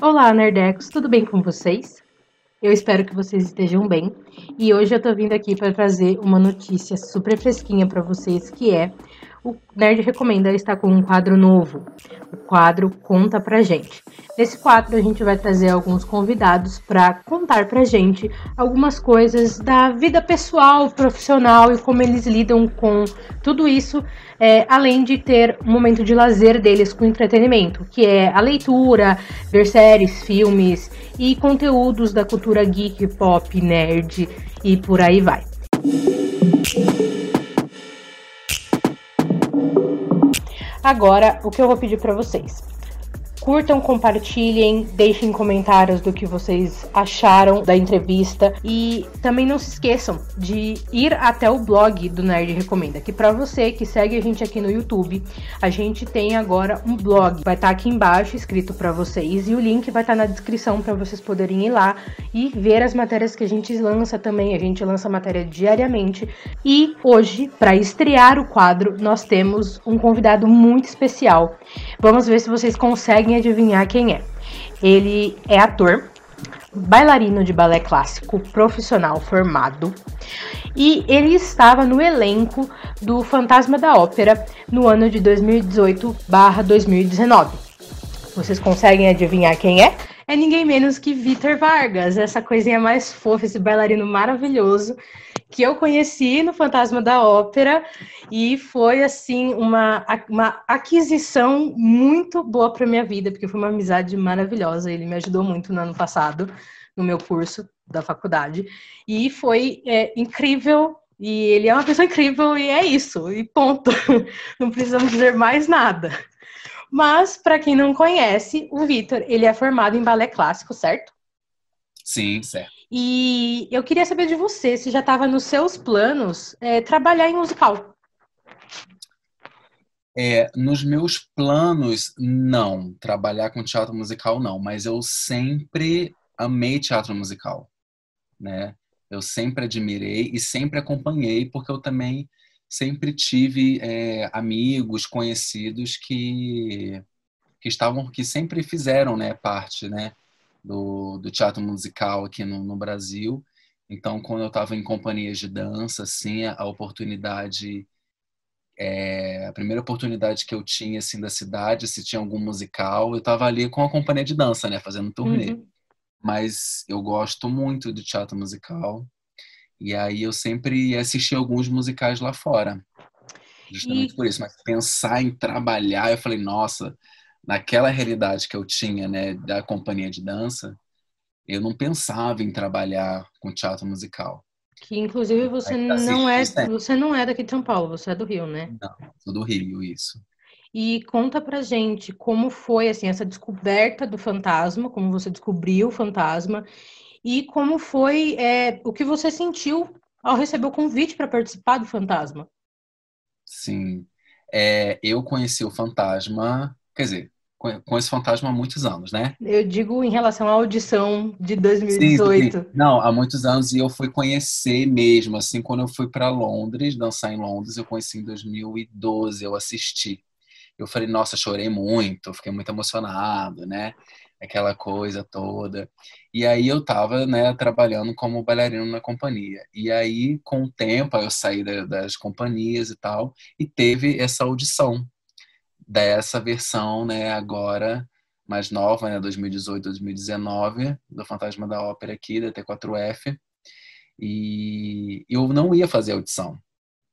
Olá, Nerdecos, tudo bem com vocês? Eu espero que vocês estejam bem. E hoje eu tô vindo aqui para trazer uma notícia super fresquinha para vocês, que é o Nerd Recomenda está com um quadro novo. O quadro Conta Pra Gente. Nesse quadro a gente vai trazer alguns convidados para contar pra gente algumas coisas da vida pessoal, profissional e como eles lidam com tudo isso, é, além de ter um momento de lazer deles com entretenimento, que é a leitura, ver séries, filmes e conteúdos da cultura geek, pop, nerd e por aí vai. Agora, o que eu vou pedir para vocês? Curtam, compartilhem, deixem comentários do que vocês acharam da entrevista e também não se esqueçam de ir até o blog do Nerd Recomenda, que para você que segue a gente aqui no YouTube, a gente tem agora um blog, vai estar tá aqui embaixo escrito para vocês e o link vai estar tá na descrição para vocês poderem ir lá e ver as matérias que a gente lança também. A gente lança matéria diariamente e hoje, para estrear o quadro, nós temos um convidado muito especial. Vamos ver se vocês conseguem adivinhar quem é. Ele é ator, bailarino de balé clássico profissional formado e ele estava no elenco do Fantasma da Ópera no ano de 2018/2019. Vocês conseguem adivinhar quem é? É ninguém menos que Vitor Vargas, essa coisinha mais fofa, esse bailarino maravilhoso que eu conheci no Fantasma da Ópera e foi assim uma, uma aquisição muito boa para minha vida, porque foi uma amizade maravilhosa. Ele me ajudou muito no ano passado, no meu curso da faculdade, e foi é, incrível. E ele é uma pessoa incrível e é isso, e ponto. Não precisamos dizer mais nada. Mas, para quem não conhece, o Vitor, ele é formado em balé clássico, certo? Sim, certo. E eu queria saber de você, se já estava nos seus planos é, trabalhar em musical. É, nos meus planos, não. Trabalhar com teatro musical, não. Mas eu sempre amei teatro musical, né? Eu sempre admirei e sempre acompanhei, porque eu também sempre tive é, amigos, conhecidos que, que estavam, que sempre fizeram, né, parte, né, do, do teatro musical aqui no, no Brasil. Então, quando eu estava em companhias de dança, assim, a oportunidade, é, a primeira oportunidade que eu tinha, assim, da cidade, se tinha algum musical, eu estava ali com a companhia de dança, né, fazendo turnê. Uhum. Mas eu gosto muito de teatro musical. E aí eu sempre assisti alguns musicais lá fora. Justamente e... por isso. Mas pensar em trabalhar, eu falei, nossa, naquela realidade que eu tinha, né, da companhia de dança, eu não pensava em trabalhar com teatro musical. Que inclusive você não é, você não é daqui de São Paulo, você é do Rio, né? Não, sou do Rio, isso. E conta pra gente como foi assim essa descoberta do fantasma, como você descobriu o fantasma e como foi é, o que você sentiu ao receber o convite para participar do Fantasma. Sim, é, eu conheci o Fantasma, quer dizer, com esse fantasma há muitos anos, né? Eu digo em relação à audição de 2018. Sim, sim. Não, há muitos anos e eu fui conhecer mesmo, assim, quando eu fui para Londres, dançar em Londres, eu conheci em 2012, eu assisti. Eu falei, nossa, chorei muito, fiquei muito emocionado, né? Aquela coisa toda. E aí eu tava, né, trabalhando como bailarino na companhia. E aí, com o tempo, eu saí das companhias e tal, e teve essa audição dessa versão, né, agora mais nova, né, 2018, 2019, do Fantasma da Ópera aqui, da T4F. E eu não ia fazer audição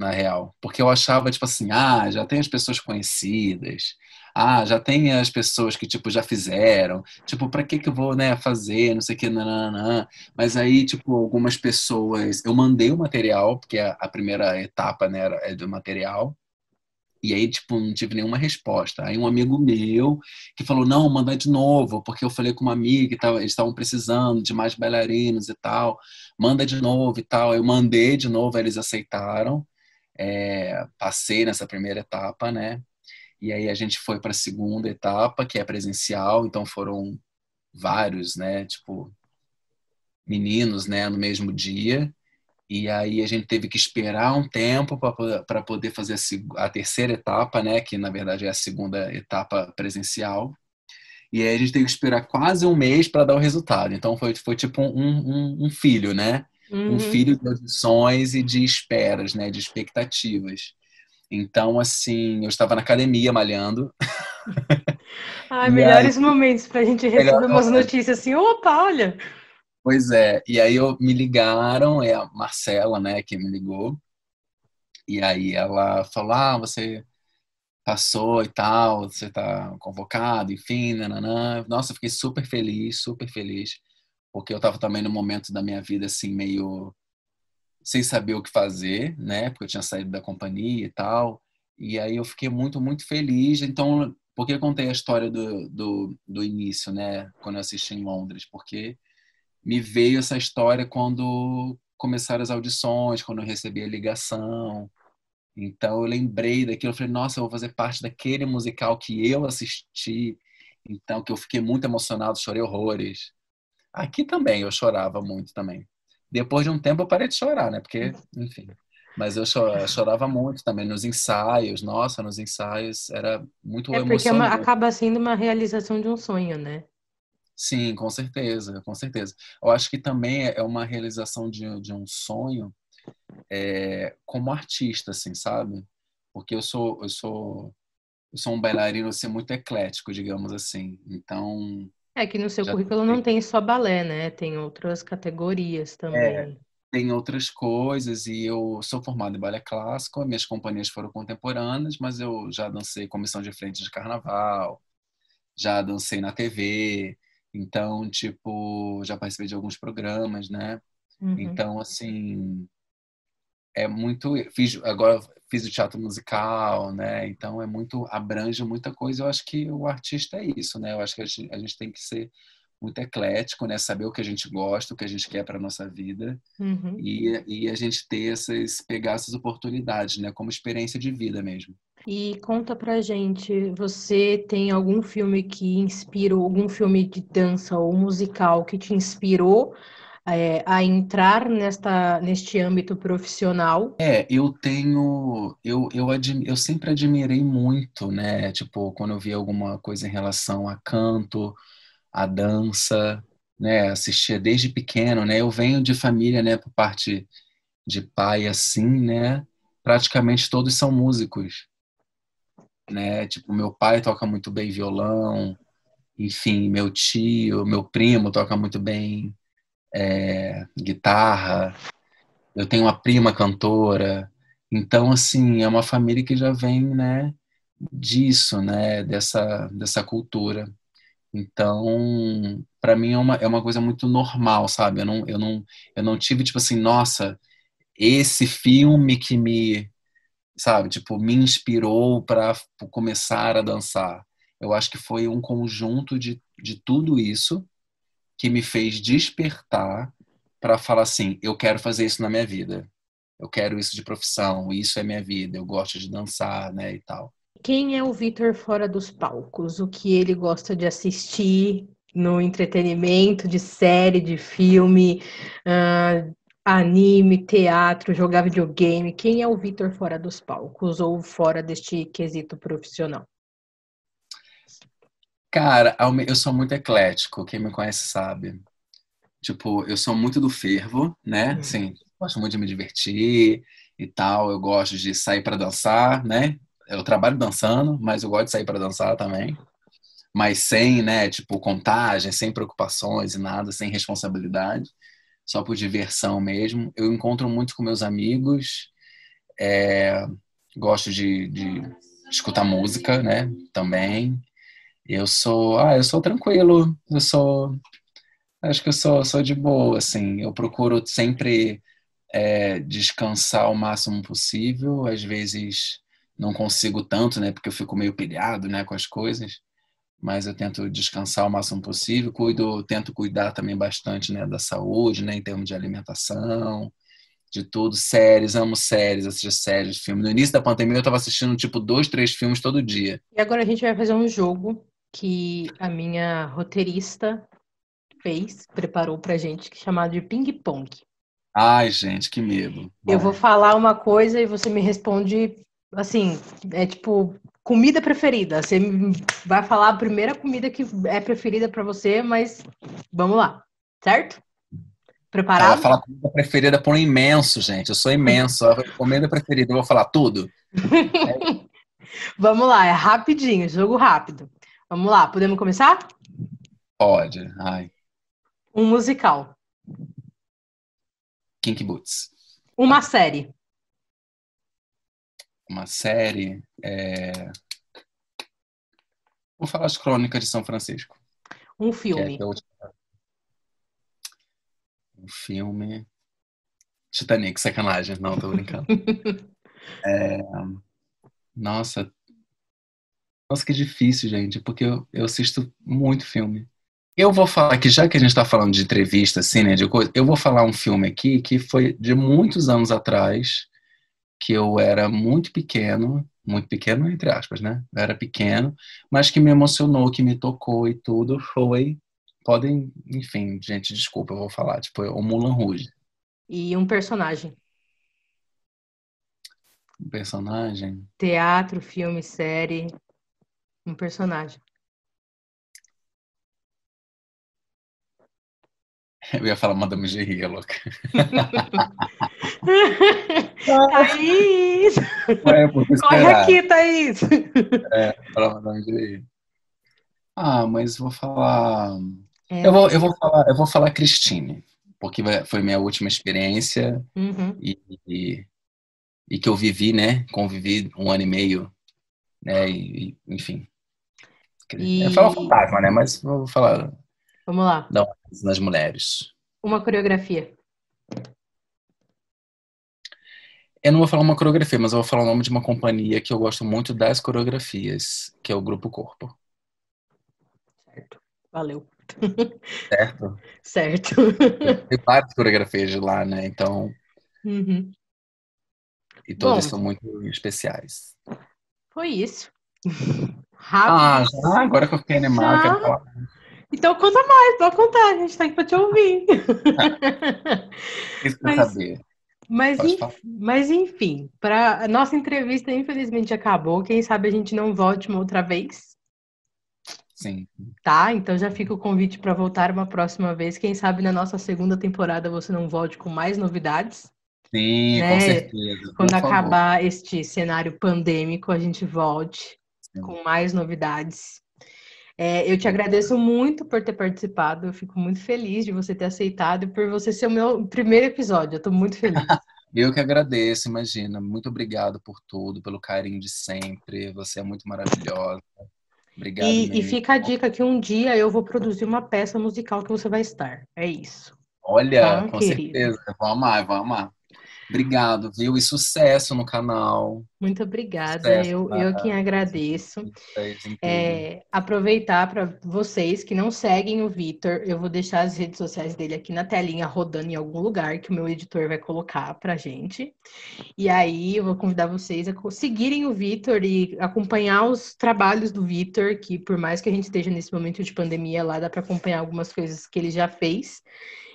na real. Porque eu achava, tipo assim, ah, já tem as pessoas conhecidas, ah, já tem as pessoas que, tipo, já fizeram, tipo, pra que que eu vou, né, fazer, não sei o que, nananã. Mas aí, tipo, algumas pessoas, eu mandei o material, porque a, primeira etapa, né, é do material, e aí, tipo, não tive nenhuma resposta. Aí um amigo meu que falou, não, manda de novo, porque eu falei com uma amiga que eles estavam precisando de mais bailarinos e tal, manda de novo e tal. Eu mandei de novo, eles aceitaram é, passei nessa primeira etapa, né? E aí a gente foi para a segunda etapa, que é presencial, então foram vários, né? Tipo, meninos, né? No mesmo dia. E aí a gente teve que esperar um tempo para poder fazer a, a, terceira etapa, né? Que na verdade é a segunda etapa presencial. E aí a gente tem que esperar quase um mês para dar o resultado. Então foi, foi tipo um, um, um filho, né? Uhum. Um filho de audições e de esperas, né? De expectativas. Então, assim, eu estava na academia malhando. Ai, melhores aí, momentos para a gente receber umas notícias assim, opa, olha. Pois é, e aí eu, me ligaram, é a Marcela, né, que me ligou. E aí ela falou: Ah, você passou e tal, você está convocado, enfim, nananã. Nossa, eu fiquei super feliz, super feliz, porque eu estava também no momento da minha vida assim meio sem saber o que fazer, né? Porque eu tinha saído da companhia e tal. E aí eu fiquei muito, muito feliz. Então, por que eu contei a história do, do, do início, né? Quando eu assisti em Londres? Porque me veio essa história quando começaram as audições, quando eu recebi a ligação. Então eu lembrei daquilo, eu falei, nossa, eu vou fazer parte daquele musical que eu assisti. Então, que eu fiquei muito emocionado, chorei horrores. Aqui também eu chorava muito também. Depois de um tempo eu parei de chorar, né? Porque, enfim. Mas eu chorava muito também nos ensaios. Nossa, nos ensaios era muito é porque é uma, acaba sendo uma realização de um sonho, né? Sim, com certeza, com certeza. Eu acho que também é uma realização de, de um sonho é, como artista, assim, sabe? Porque eu sou, eu sou, eu sou um bailarino assim, muito eclético, digamos assim. Então. É que no seu currículo tem... não tem só balé, né? Tem outras categorias também. É, tem outras coisas e eu sou formado em balé clássico. Minhas companhias foram contemporâneas, mas eu já dancei comissão de frente de carnaval, já dancei na TV. Então, tipo, já participei de alguns programas, né? Uhum. Então, assim, é muito fiz agora fiz o teatro musical né? Então é muito abrange muita coisa. Eu acho que o artista é isso né? Eu acho que a gente, a gente tem que ser muito eclético né? Saber o que a gente gosta o que a gente quer para nossa vida. Uhum. e, e a gente ter essas pegar essas oportunidades né? Como experiência de vida mesmo. E conta pra gente, você tem algum filme que inspirou, algum filme de dança ou musical que te inspirou é, a entrar nesta, neste âmbito profissional? É, eu tenho, eu, eu, eu sempre admirei muito, né? Tipo, quando eu vi alguma coisa em relação a canto, a dança, né? Assistia desde pequeno, né? Eu venho de família, né? Por parte de pai, assim, né? Praticamente todos são músicos, né? Tipo, meu pai toca muito bem violão, enfim, meu tio, meu primo toca muito bem é, guitarra, eu tenho uma prima cantora. Então, assim, é uma família que já vem, né, disso, né, dessa, dessa cultura. Então, para mim é uma, é uma coisa muito normal, sabe? Eu não, eu, não, eu não tive, tipo assim, nossa, esse filme que me, sabe, tipo, me inspirou para começar a dançar. Eu acho que foi um conjunto de, de tudo isso que me fez despertar para falar assim: eu quero fazer isso na minha vida. Eu quero isso de profissão, isso é minha vida, eu gosto de dançar, né, e tal. Quem é o Vitor fora dos palcos? O que ele gosta de assistir no entretenimento, de série, de filme, uh, anime, teatro, jogar videogame? Quem é o Vitor fora dos palcos ou fora deste quesito profissional? Cara, eu sou muito eclético, quem me conhece sabe. Tipo, eu sou muito do fervo, né? Uhum. Assim, gosto muito de me divertir e tal. Eu gosto de sair para dançar, né? Eu trabalho dançando, mas eu gosto de sair para dançar também. Mas sem, né, tipo, contagem, sem preocupações e nada, sem responsabilidade. Só por diversão mesmo. Eu encontro muito com meus amigos. É, gosto de, de escutar música, né? Também. Eu sou, ah, eu sou tranquilo, eu sou, acho que eu sou, sou de boa, assim. Eu procuro sempre é, descansar o máximo possível. Às vezes não consigo tanto, né, porque eu fico meio pilhado, né, com as coisas. Mas eu tento descansar o máximo possível. Cuido, tento cuidar também bastante, né, da saúde, né, em termos de alimentação de tudo, séries, amo séries, assisto séries, filmes. No início da pandemia eu tava assistindo tipo dois, três filmes todo dia. E agora a gente vai fazer um jogo que a minha roteirista fez, preparou pra gente, chamado de ping-pong. Ai, gente, que medo. Eu vou falar uma coisa e você me responde assim, é tipo comida preferida. Você vai falar a primeira comida que é preferida para você, mas vamos lá, certo? Preparado? Ela fala comida preferida por um imenso, gente. Eu sou imenso. comida preferida, eu vou falar tudo. vamos lá, é rapidinho, jogo rápido. Vamos lá, podemos começar? Pode. Ai. Um musical. Kinky Boots. Uma série. Uma série. É... Vou falar as Crônicas de São Francisco. Um filme. É um filme. Titanic, sacanagem. Não, tô brincando. é... Nossa. Nossa, que difícil, gente, porque eu, eu assisto muito filme. Eu vou falar que, já que a gente está falando de entrevista, assim, né, de coisa, eu vou falar um filme aqui que foi de muitos anos atrás, que eu era muito pequeno, muito pequeno entre aspas, né? Eu era pequeno, mas que me emocionou, que me tocou e tudo, foi podem, enfim, gente, desculpa, eu vou falar, tipo, o Mulan Rouge. E um personagem. Um personagem? Teatro, filme, série, um personagem. Eu ia falar Madame Gerry, é louca. Thaís! É, Corre aqui, Thaís! É, falar Madame Gerry. Ah, mas vou falar. É. Eu, vou, eu, vou falar eu vou falar Cristine, porque foi minha última experiência uhum. e, e, e, que eu vivi, né? Convivi um ano e meio, né? E, enfim. E... Eu falo fantasma, né? Mas vou falar Vamos lá. Não, nas mulheres. Uma coreografia. Eu não vou falar uma coreografia, mas eu vou falar o nome de uma companhia que eu gosto muito das coreografias, que é o Grupo Corpo. Certo. Valeu. Certo? certo. Tem várias coreografias de lá, né? Então. Uhum. E todas Bom, são muito especiais. Foi isso. Rápido. Ah, já? Agora que eu fiquei quero falar. Então conta mais, pode contar, a gente tá aqui pra te ouvir. Isso mas, saber. Mas, mas enfim, para a nossa entrevista infelizmente acabou. Quem sabe a gente não volte uma outra vez. Sim. Tá, então já fica o convite para voltar uma próxima vez. Quem sabe na nossa segunda temporada você não volte com mais novidades. Sim, né? com certeza. Quando acabar favor. este cenário pandêmico, a gente volte Sim. com mais novidades. É, eu te agradeço muito por ter participado. Eu fico muito feliz de você ter aceitado e por você ser o meu primeiro episódio. Eu estou muito feliz. eu que agradeço, imagina. Muito obrigado por tudo, pelo carinho de sempre. Você é muito maravilhosa. Obrigado. E, e fica a dica que um dia eu vou produzir uma peça musical que você vai estar. É isso. Olha, tá, com querido? certeza. Vou amar, vou amar. Obrigado, viu? E sucesso no canal. Muito obrigada. Sucesso, eu, eu quem agradeço. É, aproveitar para vocês que não seguem o Vitor, eu vou deixar as redes sociais dele aqui na telinha rodando em algum lugar que o meu editor vai colocar pra gente. E aí eu vou convidar vocês a seguirem o Vitor e acompanhar os trabalhos do Vitor, que por mais que a gente esteja nesse momento de pandemia lá, dá para acompanhar algumas coisas que ele já fez.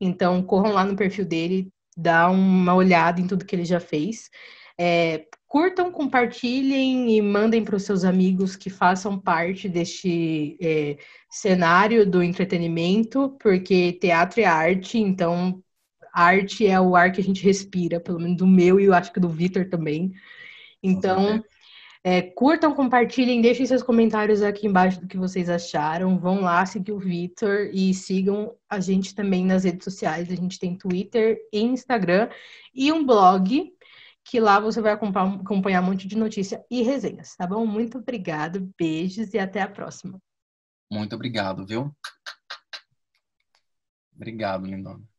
Então, corram lá no perfil dele, dá uma olhada em tudo que ele já fez. É, curtam, compartilhem e mandem para os seus amigos que façam parte deste é, cenário do entretenimento, porque teatro é arte, então arte é o ar que a gente respira, pelo menos do meu e eu acho que do Vitor também. Então, é, curtam, compartilhem, deixem seus comentários aqui embaixo do que vocês acharam. Vão lá seguir o Vitor e sigam a gente também nas redes sociais. A gente tem Twitter e Instagram e um blog que lá você vai acompanhar um monte de notícia e resenhas, tá bom? Muito obrigado, beijos e até a próxima. Muito obrigado, viu? Obrigado, lindona.